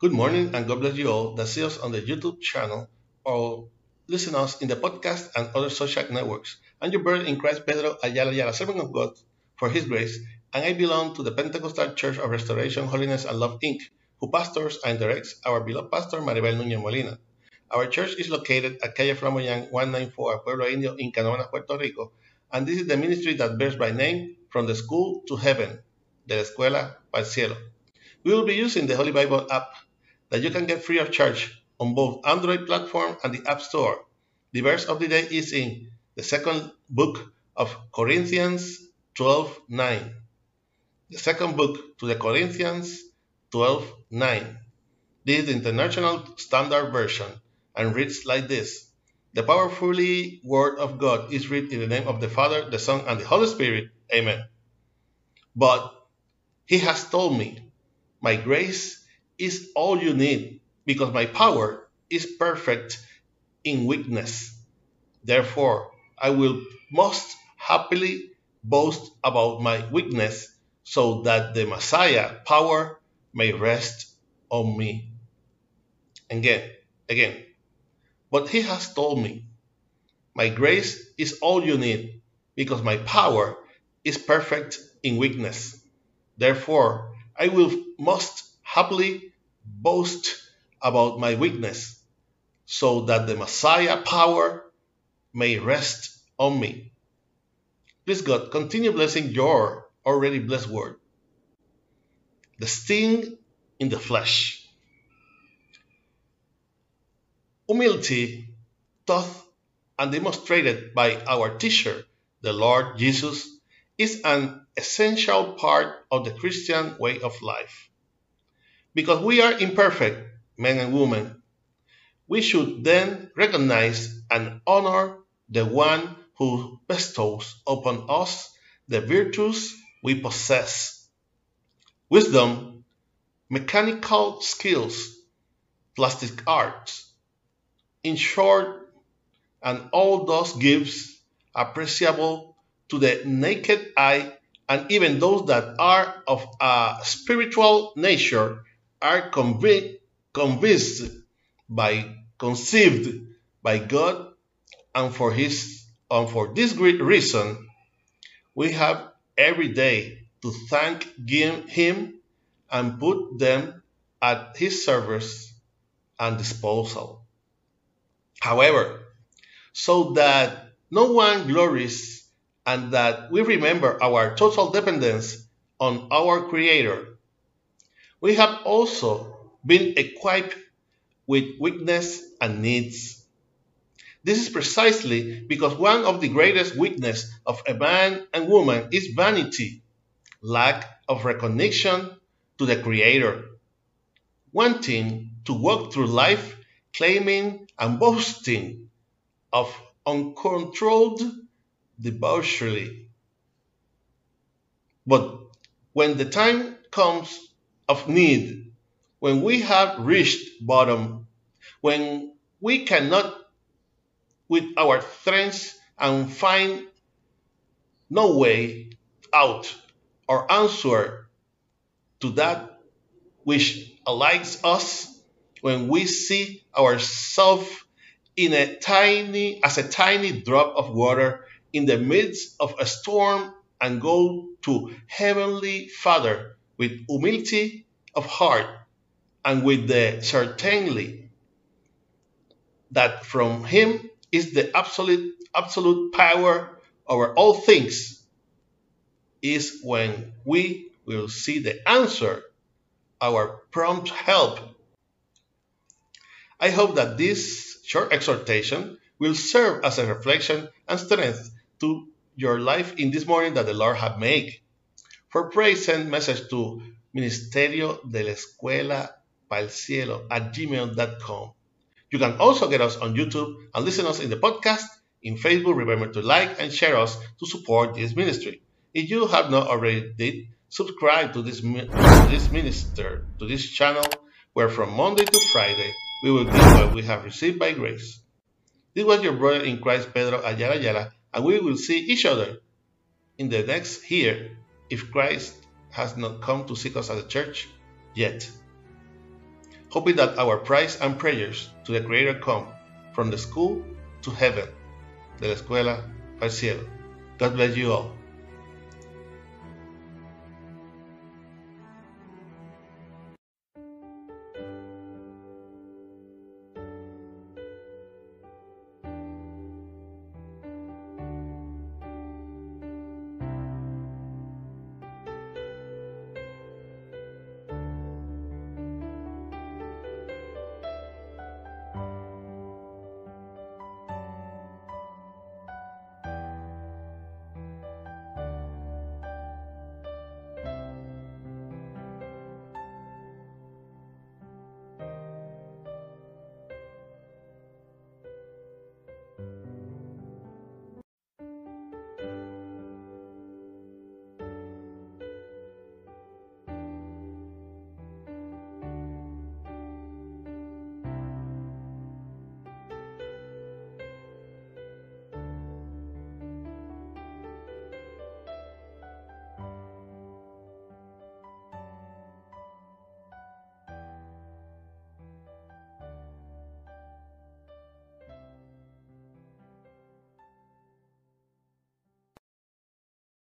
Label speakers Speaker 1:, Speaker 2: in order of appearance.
Speaker 1: Good morning and God bless you all that see us on the YouTube channel or listen us in the podcast and other social networks. I'm your brother in Christ, Pedro Ayala Ayala, servant of God for His grace, and I belong to the Pentecostal Church of Restoration, Holiness, and Love, Inc., who pastors and directs our beloved pastor Maribel Núñez Molina. Our church is located at Calle Flamboyant 194, Pueblo Indio, in Canóvanas, Puerto Rico, and this is the ministry that bears by name From the School to Heaven, de la Escuela para el Cielo. We will be using the Holy Bible app that you can get free of charge on both Android platform and the App Store. The verse of the day is in the second book of Corinthians 12:9. The second book to the Corinthians 12:9. This is the International Standard Version and reads like this. The powerfully word of God is read in the name of the Father, the Son, and the Holy Spirit. Amen. But he has told me, My grace is all you need because my power is perfect in weakness. Therefore, I will most happily boast about my weakness so that the Messiah power may rest on me. Again, again. But he has told me, My grace is all you need because my power is perfect in weakness. Therefore, I will most happily boast about my weakness, so that the Messiah power may rest on me. Please, God, continue blessing your already blessed word. The sting in the flesh. Humility, taught and demonstrated by our teacher, the Lord Jesus, is an essential part of the Christian way of life. Because we are imperfect, men and women, we should then recognize and honor the one who bestows upon us the virtues we possess. Wisdom, mechanical skills, plastic arts, in short, and all those gifts appreciable to the naked eye and even those that are of a spiritual nature are convinced by conceived by God and for his and for this great reason we have every day to thank him and put them at his service and disposal. However, so that no one glories and that we remember our total dependence on our Creator we have also been equipped with weakness and needs. This is precisely because one of the greatest weaknesses of a man and woman is vanity, lack of recognition to the Creator, wanting to walk through life claiming and boasting of uncontrolled debauchery. But when the time comes of need, when we have reached bottom, when we cannot with our strength and find no way out or answer to that which aligns us when we see ourselves in a tiny as a tiny drop of water in the midst of a storm and go to heavenly father with humility of heart and with the certainty that from him is the absolute absolute power over all things is when we will see the answer our prompt help. I hope that this short exhortation will serve as a reflection and strength to your life in this morning that the lord have made for praise, send message to Ministerio de la Escuela para el Cielo at gmail.com. You can also get us on YouTube and listen us in the podcast. In Facebook, remember to like and share us to support this ministry. If you have not already did, subscribe to this, to this minister, to this channel, where from Monday to Friday, we will give what we have received by grace. This was your brother in Christ, Pedro Ayala Ayala, and we will see each other in the next year if Christ has not come to seek us as a church yet. hoping that our prayers and prayers to the Creator come from the school to heaven, de la escuela al cielo. God bless you all.